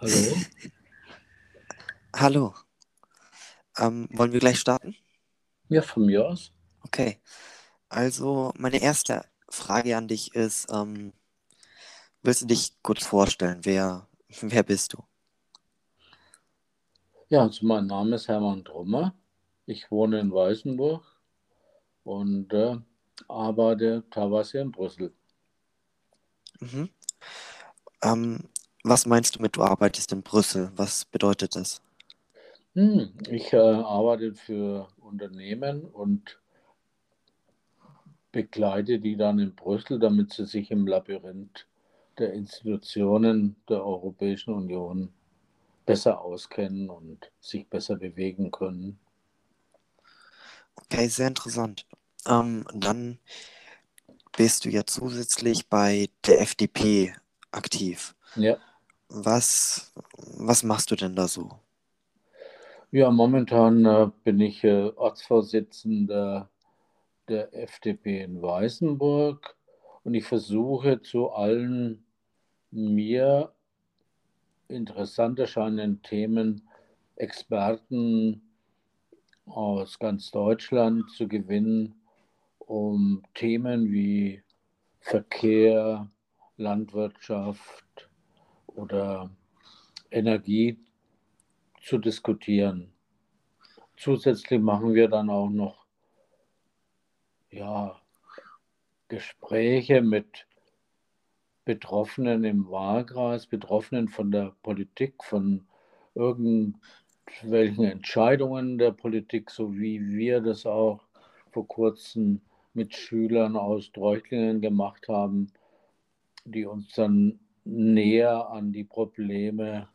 Hallo? Hallo. Ähm, wollen wir gleich starten? Ja, von mir aus. Okay. Also, meine erste Frage an dich ist, ähm, willst du dich kurz vorstellen? Wer, wer bist du? Ja, also mein Name ist Hermann Trummer. Ich wohne in Weißenburg und äh, arbeite teilweise in Brüssel. Mhm. Ähm, was meinst du mit, du arbeitest in Brüssel? Was bedeutet das? Hm, ich äh, arbeite für Unternehmen und begleite die dann in Brüssel, damit sie sich im Labyrinth der Institutionen der Europäischen Union besser auskennen und sich besser bewegen können. Okay, sehr interessant. Ähm, dann bist du ja zusätzlich bei der FDP aktiv. Ja. Was, was machst du denn da so? Ja, momentan äh, bin ich äh, Ortsvorsitzender der FDP in Weißenburg und ich versuche zu allen mir interessant erscheinenden Themen Experten aus ganz Deutschland zu gewinnen, um Themen wie Verkehr, Landwirtschaft oder Energie zu diskutieren. Zusätzlich machen wir dann auch noch ja, Gespräche mit Betroffenen im Wahlkreis, Betroffenen von der Politik, von irgendwelchen Entscheidungen der Politik, so wie wir das auch vor kurzem mit Schülern aus Treuchtlingen gemacht haben, die uns dann näher an die Probleme,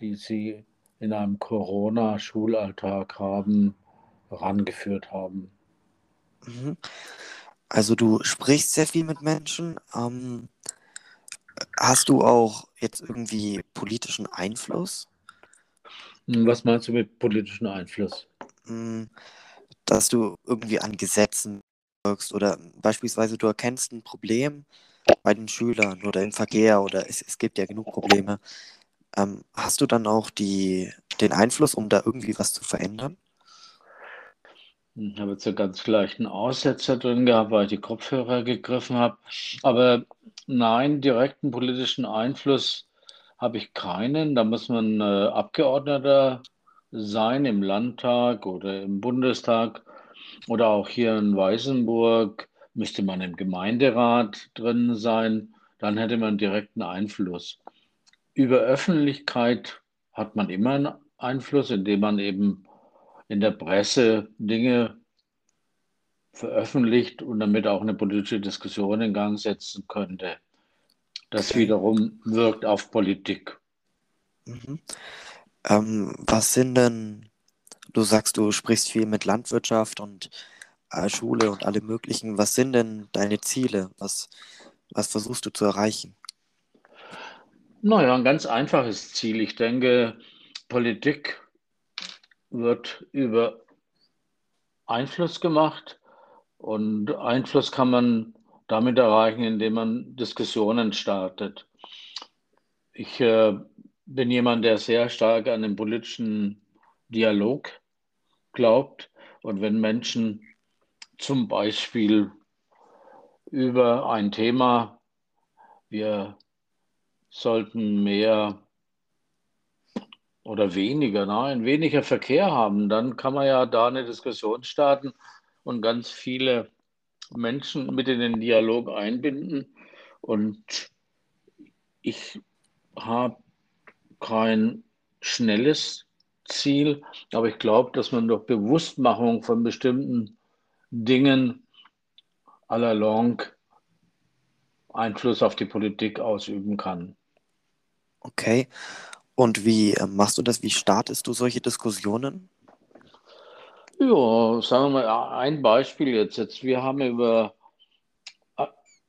die sie in einem Corona-Schulalltag haben, rangeführt haben. Mhm. Also du sprichst sehr viel mit Menschen. Ähm, hast du auch jetzt irgendwie politischen Einfluss? Hm, was meinst du mit politischem Einfluss? Hm, dass du irgendwie an Gesetzen wirkst oder beispielsweise du erkennst ein Problem bei den Schülern oder im Verkehr oder es, es gibt ja genug Probleme. Ähm, hast du dann auch die, den Einfluss, um da irgendwie was zu verändern? Ich habe jetzt einen ganz leichten Aussetzer drin gehabt, weil ich die Kopfhörer gegriffen habe. Aber nein, direkten politischen Einfluss habe ich keinen. Da muss man äh, Abgeordneter sein im Landtag oder im Bundestag oder auch hier in Weißenburg müsste man im Gemeinderat drin sein. Dann hätte man direkten Einfluss. Über Öffentlichkeit hat man immer einen Einfluss, indem man eben in der Presse Dinge veröffentlicht und damit auch eine politische Diskussion in Gang setzen könnte. Das wiederum wirkt auf Politik. Mhm. Ähm, was sind denn, du sagst, du sprichst viel mit Landwirtschaft und Schule und alle möglichen. Was sind denn deine Ziele? Was, was versuchst du zu erreichen? Naja, ein ganz einfaches Ziel. Ich denke, Politik wird über Einfluss gemacht und Einfluss kann man damit erreichen, indem man Diskussionen startet. Ich äh, bin jemand, der sehr stark an den politischen Dialog glaubt. Und wenn Menschen zum Beispiel über ein Thema, wir sollten mehr oder weniger, nein, weniger Verkehr haben, dann kann man ja da eine Diskussion starten und ganz viele Menschen mit in den Dialog einbinden. Und ich habe kein schnelles Ziel, aber ich glaube, dass man durch Bewusstmachung von bestimmten Dingen à la longue Einfluss auf die Politik ausüben kann. Okay. Und wie äh, machst du das? Wie startest du solche Diskussionen? Ja, sagen wir mal ein Beispiel jetzt. jetzt wir haben über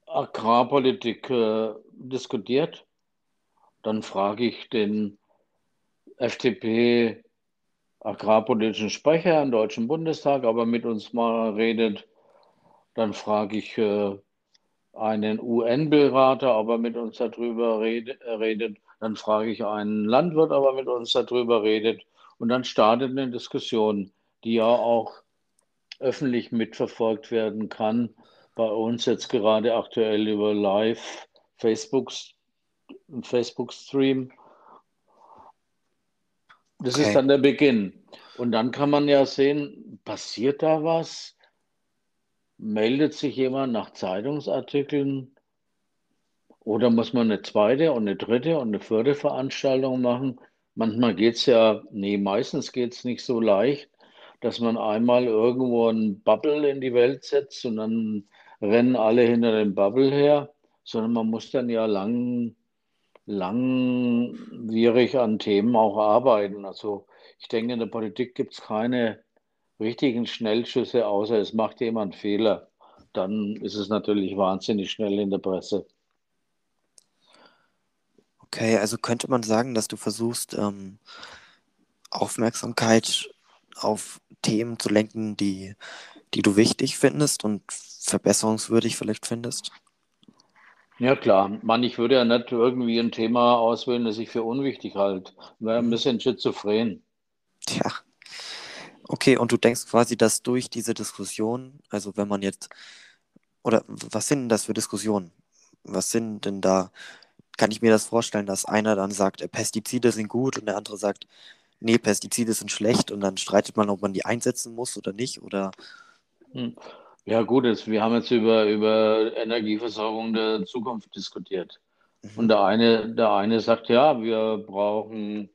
Agrarpolitik äh, diskutiert. Dann frage ich den FDP agrarpolitischen Sprecher im Deutschen Bundestag, ob er mit uns mal redet. Dann frage ich äh, einen UN-Berater, ob er mit uns darüber rede, redet. Dann frage ich einen Landwirt, aber mit uns darüber redet. Und dann startet eine Diskussion, die ja auch öffentlich mitverfolgt werden kann. Bei uns jetzt gerade aktuell über Live Facebook, Facebook Stream. Das okay. ist dann der Beginn. Und dann kann man ja sehen, passiert da was? Meldet sich jemand nach Zeitungsartikeln? Oder muss man eine zweite und eine dritte und eine vierte Veranstaltung machen? Manchmal geht es ja, nee, meistens geht es nicht so leicht, dass man einmal irgendwo ein Bubble in die Welt setzt und dann rennen alle hinter dem Bubble her, sondern man muss dann ja lang, langwierig an Themen auch arbeiten. Also ich denke, in der Politik gibt es keine richtigen Schnellschüsse, außer es macht jemand Fehler. Dann ist es natürlich wahnsinnig schnell in der Presse. Okay, also könnte man sagen, dass du versuchst, ähm, Aufmerksamkeit auf Themen zu lenken, die, die du wichtig findest und verbesserungswürdig vielleicht findest? Ja, klar. Man, ich würde ja nicht irgendwie ein Thema auswählen, das ich für unwichtig halte. Wäre ein bisschen schizophren. Tja. Okay, und du denkst quasi, dass durch diese Diskussion, also wenn man jetzt, oder was sind denn das für Diskussionen? Was sind denn da kann ich mir das vorstellen, dass einer dann sagt, äh, Pestizide sind gut und der andere sagt, nee, Pestizide sind schlecht und dann streitet man, ob man die einsetzen muss oder nicht oder. Hm. Ja, gut, jetzt, wir haben jetzt über, über Energieversorgung der Zukunft diskutiert. Mhm. Und der eine, der eine sagt, ja, wir brauchen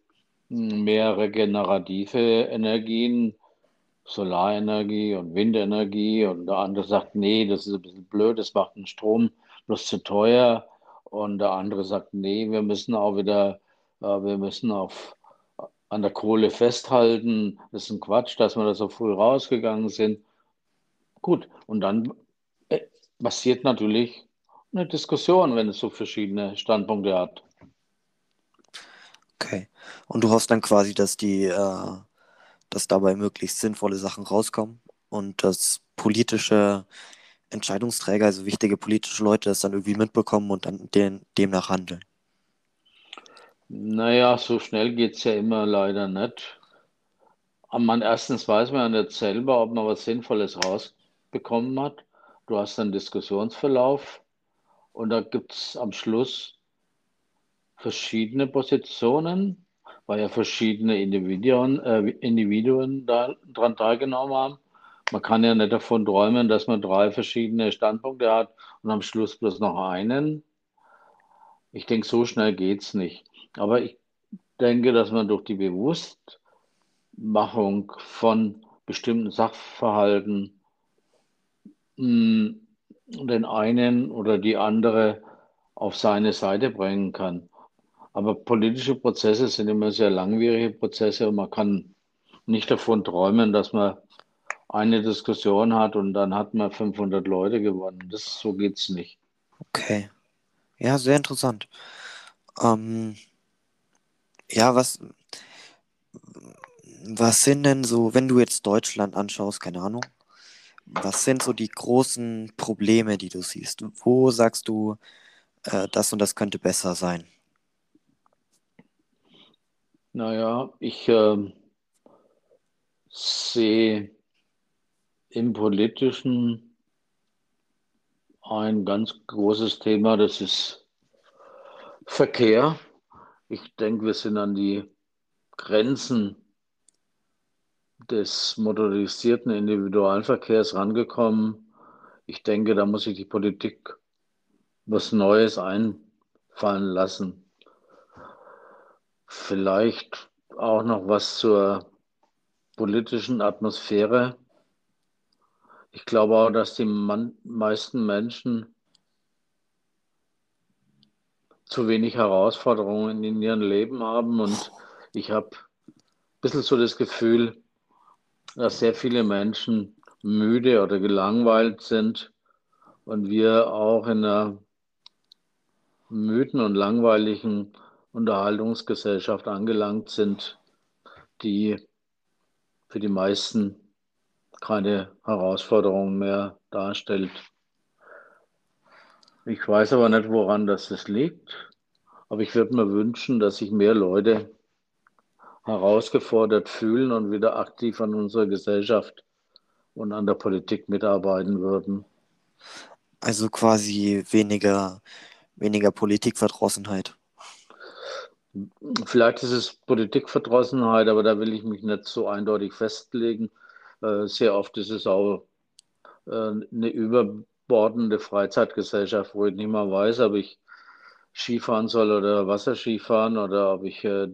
mehr regenerative Energien, Solarenergie und Windenergie. Und der andere sagt, nee, das ist ein bisschen blöd, das macht den Strom bloß zu teuer. Und der andere sagt, nee, wir müssen auch wieder, äh, wir müssen auf, an der Kohle festhalten. Das ist ein Quatsch, dass wir da so früh rausgegangen sind. Gut, und dann äh, passiert natürlich eine Diskussion, wenn es so verschiedene Standpunkte hat. Okay. Und du hoffst dann quasi, dass die, äh, dass dabei möglichst sinnvolle Sachen rauskommen und dass politische Entscheidungsträger, also wichtige politische Leute, das dann irgendwie mitbekommen und dann den, demnach handeln? Naja, so schnell geht es ja immer leider nicht. Man, erstens weiß man ja nicht selber, ob man was Sinnvolles rausbekommen hat. Du hast einen Diskussionsverlauf und da gibt es am Schluss verschiedene Positionen, weil ja verschiedene Individuen, äh, Individuen daran teilgenommen haben. Man kann ja nicht davon träumen, dass man drei verschiedene Standpunkte hat und am Schluss bloß noch einen. Ich denke, so schnell geht es nicht. Aber ich denke, dass man durch die Bewusstmachung von bestimmten Sachverhalten mh, hm, den einen oder die andere auf seine Seite bringen kann. Aber politische Prozesse sind immer sehr langwierige Prozesse und man kann nicht davon träumen, dass man eine Diskussion hat und dann hat man 500 Leute gewonnen. Das, so es nicht. Okay. Ja, sehr interessant. Ähm, ja, was, was sind denn so, wenn du jetzt Deutschland anschaust, keine Ahnung, was sind so die großen Probleme, die du siehst? Wo sagst du, äh, das und das könnte besser sein? Naja, ich äh, sehe im Politischen ein ganz großes Thema, das ist Verkehr. Ich denke, wir sind an die Grenzen des motorisierten Individualverkehrs rangekommen. Ich denke, da muss sich die Politik was Neues einfallen lassen. Vielleicht auch noch was zur politischen Atmosphäre ich glaube auch, dass die man meisten Menschen zu wenig Herausforderungen in ihrem Leben haben und ich habe ein bisschen so das Gefühl, dass sehr viele Menschen müde oder gelangweilt sind und wir auch in einer müden und langweiligen Unterhaltungsgesellschaft angelangt sind, die für die meisten keine Herausforderung mehr darstellt. Ich weiß aber nicht, woran das liegt. Aber ich würde mir wünschen, dass sich mehr Leute herausgefordert fühlen und wieder aktiv an unserer Gesellschaft und an der Politik mitarbeiten würden. Also quasi weniger, weniger Politikverdrossenheit. Vielleicht ist es Politikverdrossenheit, aber da will ich mich nicht so eindeutig festlegen. Äh, sehr oft ist es auch äh, eine überbordende Freizeitgesellschaft, wo ich nicht mehr weiß, ob ich Skifahren soll oder Wasserskifahren oder ob ich äh,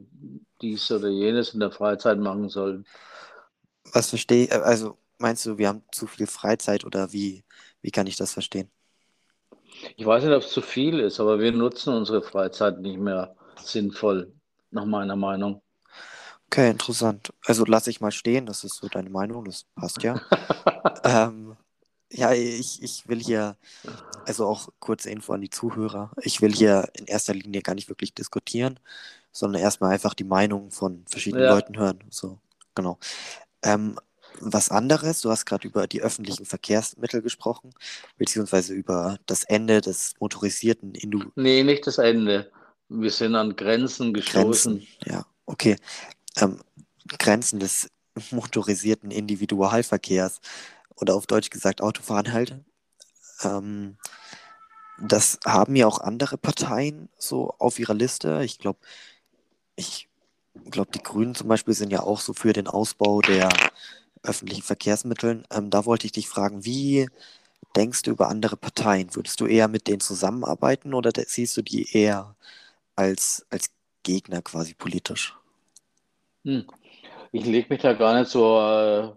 dies oder jenes in der Freizeit machen soll. Was verstehe, also meinst du, wir haben zu viel Freizeit oder wie, wie kann ich das verstehen? Ich weiß nicht, ob es zu viel ist, aber wir nutzen unsere Freizeit nicht mehr sinnvoll, nach meiner Meinung. Okay, interessant. Also lasse ich mal stehen, das ist so deine Meinung, das passt ja. ähm, ja, ich, ich will hier, also auch kurze Info an die Zuhörer, ich will hier in erster Linie gar nicht wirklich diskutieren, sondern erstmal einfach die Meinung von verschiedenen ja. Leuten hören. So, genau. Ähm, was anderes, du hast gerade über die öffentlichen Verkehrsmittel gesprochen, beziehungsweise über das Ende des motorisierten Indu. Nee, nicht das Ende. Wir sind an Grenzen gestoßen. Grenzen, ja, okay. Ähm, Grenzen des motorisierten Individualverkehrs oder auf Deutsch gesagt Autofahren halt. Ähm, das haben ja auch andere Parteien so auf ihrer Liste. Ich glaube, ich glaube, die Grünen zum Beispiel sind ja auch so für den Ausbau der öffentlichen Verkehrsmitteln. Ähm, da wollte ich dich fragen, wie denkst du über andere Parteien? Würdest du eher mit denen zusammenarbeiten oder siehst du die eher als, als Gegner quasi politisch? Hm. Ich lege mich da gar nicht so äh,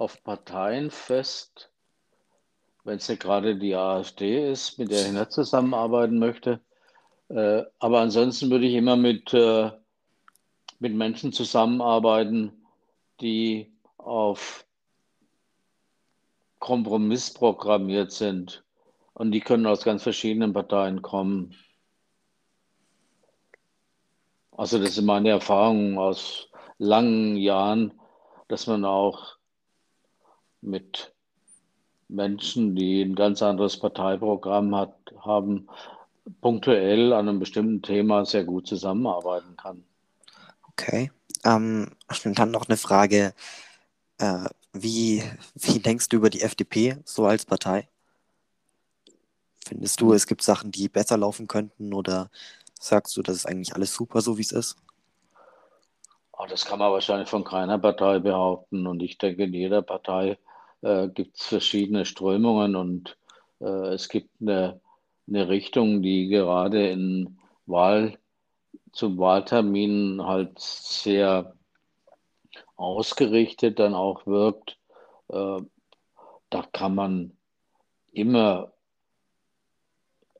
auf Parteien fest, wenn es ja gerade die AfD ist, mit der ich nicht zusammenarbeiten möchte. Äh, aber ansonsten würde ich immer mit, äh, mit Menschen zusammenarbeiten, die auf Kompromiss programmiert sind. Und die können aus ganz verschiedenen Parteien kommen. Also das ist meine Erfahrung aus langen Jahren, dass man auch mit Menschen, die ein ganz anderes Parteiprogramm hat, haben, punktuell an einem bestimmten Thema sehr gut zusammenarbeiten kann. Okay. Ähm, dann noch eine Frage. Äh, wie, wie denkst du über die FDP so als Partei? Findest du, es gibt Sachen, die besser laufen könnten oder sagst du, das ist eigentlich alles super, so wie es ist? Oh, das kann man wahrscheinlich von keiner Partei behaupten. Und ich denke, in jeder Partei äh, gibt es verschiedene Strömungen und äh, es gibt eine, eine Richtung, die gerade in Wahl, zum Wahltermin halt sehr ausgerichtet dann auch wirkt. Äh, da kann man immer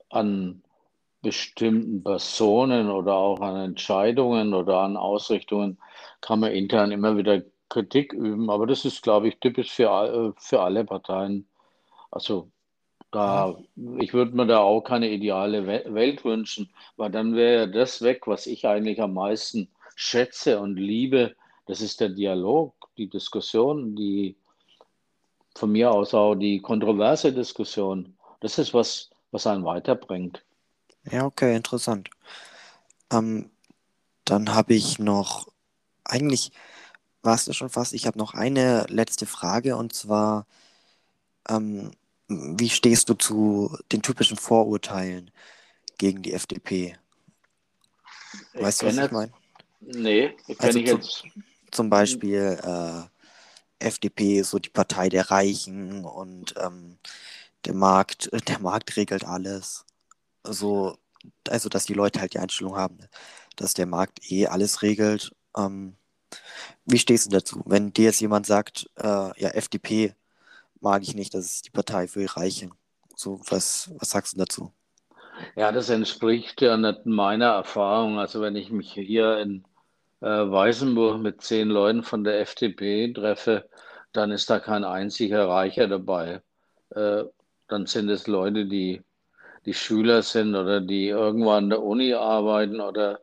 an bestimmten Personen oder auch an Entscheidungen oder an Ausrichtungen kann man intern immer wieder Kritik üben. Aber das ist, glaube ich, typisch für, äh, für alle Parteien. Also da, ich würde mir da auch keine ideale Welt wünschen, weil dann wäre das weg, was ich eigentlich am meisten schätze und liebe. Das ist der Dialog, die Diskussion, die von mir aus auch die kontroverse Diskussion. Das ist was, was einen weiterbringt. Ja, okay, interessant. Ähm, dann habe ich noch, eigentlich warst du schon fast, ich habe noch eine letzte Frage und zwar, ähm, wie stehst du zu den typischen Vorurteilen gegen die FDP? Weißt ich du, was ich meine? Nee, also ich jetzt. Zum Beispiel äh, FDP ist so die Partei der Reichen und ähm, der Markt, der Markt regelt alles so, also dass die Leute halt die Einstellung haben, dass der Markt eh alles regelt. Ähm, wie stehst du dazu? Wenn dir jetzt jemand sagt, äh, ja, FDP mag ich nicht, das ist die Partei für die Reichen. So, was, was sagst du dazu? Ja, das entspricht ja nicht meiner Erfahrung. Also wenn ich mich hier in äh, Weißenburg mit zehn Leuten von der FDP treffe, dann ist da kein einziger Reicher dabei. Äh, dann sind es Leute, die die Schüler sind oder die irgendwann an der Uni arbeiten oder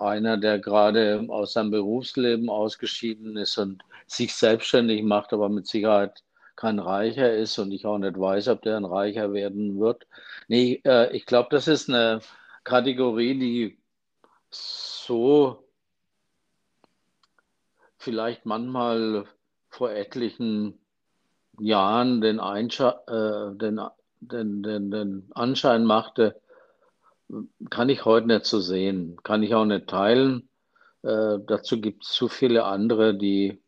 einer, der gerade aus seinem Berufsleben ausgeschieden ist und sich selbstständig macht, aber mit Sicherheit kein Reicher ist und ich auch nicht weiß, ob der ein Reicher werden wird. Nee, äh, ich glaube, das ist eine Kategorie, die so vielleicht manchmal vor etlichen Jahren den, Einscha äh, den, den, den, den Anschein machte, kann ich heute nicht so sehen, kann ich auch nicht teilen. Äh, dazu gibt es zu viele andere, die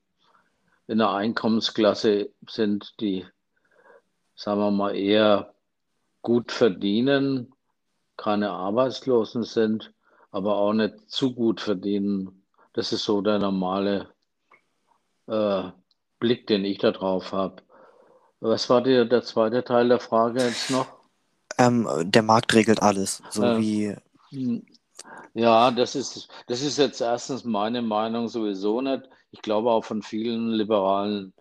in der Einkommensklasse sind, die, sagen wir mal, eher gut verdienen, keine Arbeitslosen sind, aber auch nicht zu gut verdienen. Das ist so der normale äh, Blick, den ich da drauf habe. Was war der, der zweite Teil der Frage jetzt noch? Ähm, der Markt regelt alles, so Ähm, wie, hm, Ja, das ist, das ist jetzt erstens meine Meinung sowieso nicht. Ich glaube auch von vielen Liberalen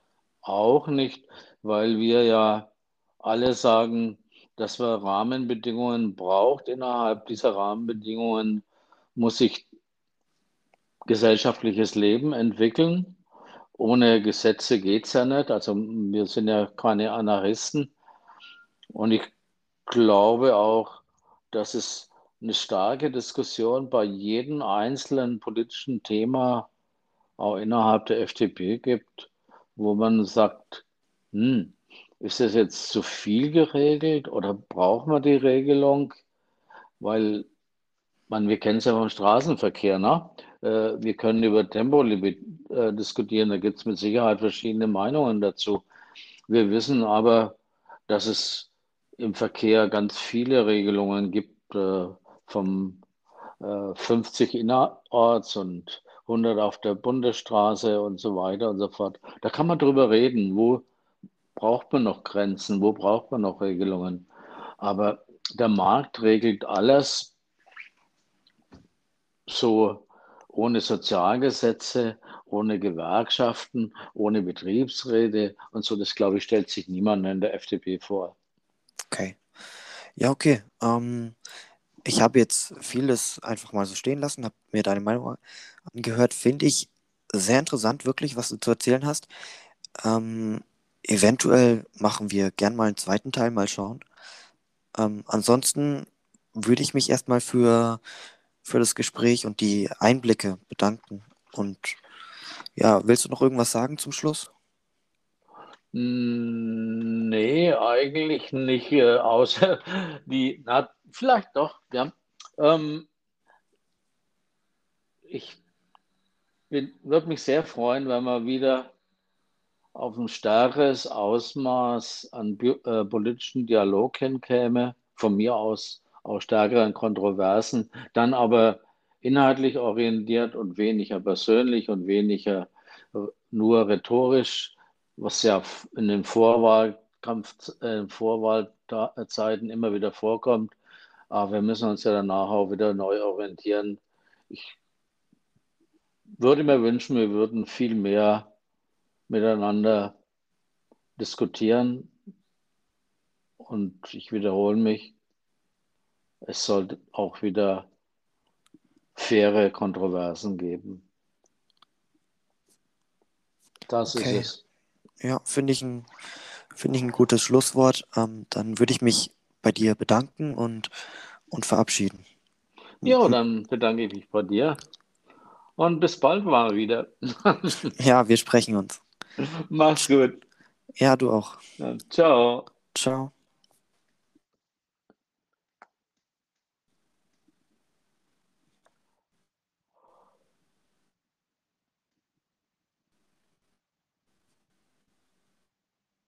auch nicht, weil wir ja alle sagen, dass wir Rahmenbedingungen braucht. Innerhalb dieser Rahmenbedingungen muss sich gesellschaftliches Leben entwickeln. Ohne Gesetze geht es ja nicht. Also wir sind ja keine Anarchisten. Und ich glaube auch, dass es eine starke Diskussion bei jedem einzelnen politischen Thema auch innerhalb der FDP gibt, wo man sagt, hm, ist das jetzt zu viel geregelt oder brauchen wir die Regelung? Weil man, wir kennen es ja vom Straßenverkehr, ne? Äh, wir können über Tempolimit äh, diskutieren, da gibt es mit Sicherheit verschiedene Meinungen dazu. Wir wissen aber, dass es im Verkehr ganz viele Regelungen gibt, äh, vom äh, 50 innerorts und 100 auf der Bundesstraße und so weiter und so fort. Da kann man drüber reden, wo braucht man noch Grenzen, wo braucht man noch Regelungen. Aber der Markt regelt alles so ohne Sozialgesetze, ohne Gewerkschaften, ohne Betriebsräte und so. Das, glaube ich, stellt sich niemand in der FDP vor. Okay. Ja, okay. Ähm, ich habe jetzt vieles einfach mal so stehen lassen, habe mir deine Meinung angehört. Finde ich sehr interessant, wirklich, was du zu erzählen hast. Ähm, eventuell machen wir gern mal einen zweiten Teil, mal schauen. Ähm, ansonsten würde ich mich erstmal für, für das Gespräch und die Einblicke bedanken. Und ja, willst du noch irgendwas sagen zum Schluss? Hm, Nee, eigentlich nicht, äh, außer die, na, vielleicht doch, ja. Ähm, ich würde mich sehr freuen, wenn wir wieder auf ein stärkeres Ausmaß an äh, politischen Dialog hinkäme, von mir aus auch stärkeren Kontroversen, dann aber inhaltlich orientiert und weniger persönlich und weniger äh, nur rhetorisch, was ja in den Vorwahlkampf, äh, Vorwahlzeiten immer wieder vorkommt. Aber wir müssen uns ja danach auch wieder neu orientieren. Ich würde mir wünschen, wir würden viel mehr miteinander diskutieren und ich wiederhole mich, es sollte auch wieder faire Kontroversen geben. Das ist Okay. es. Ja, finde ich ein, finde ich ein gutes Schlusswort. Ähm, dann würde ich mich bei dir bedanken und, und verabschieden. Ja, dann bedanke ich mich bei dir und bis bald mal wieder. Ja, wir sprechen uns. Mach's gut. Ja, du auch. Ja, ciao. Ciao.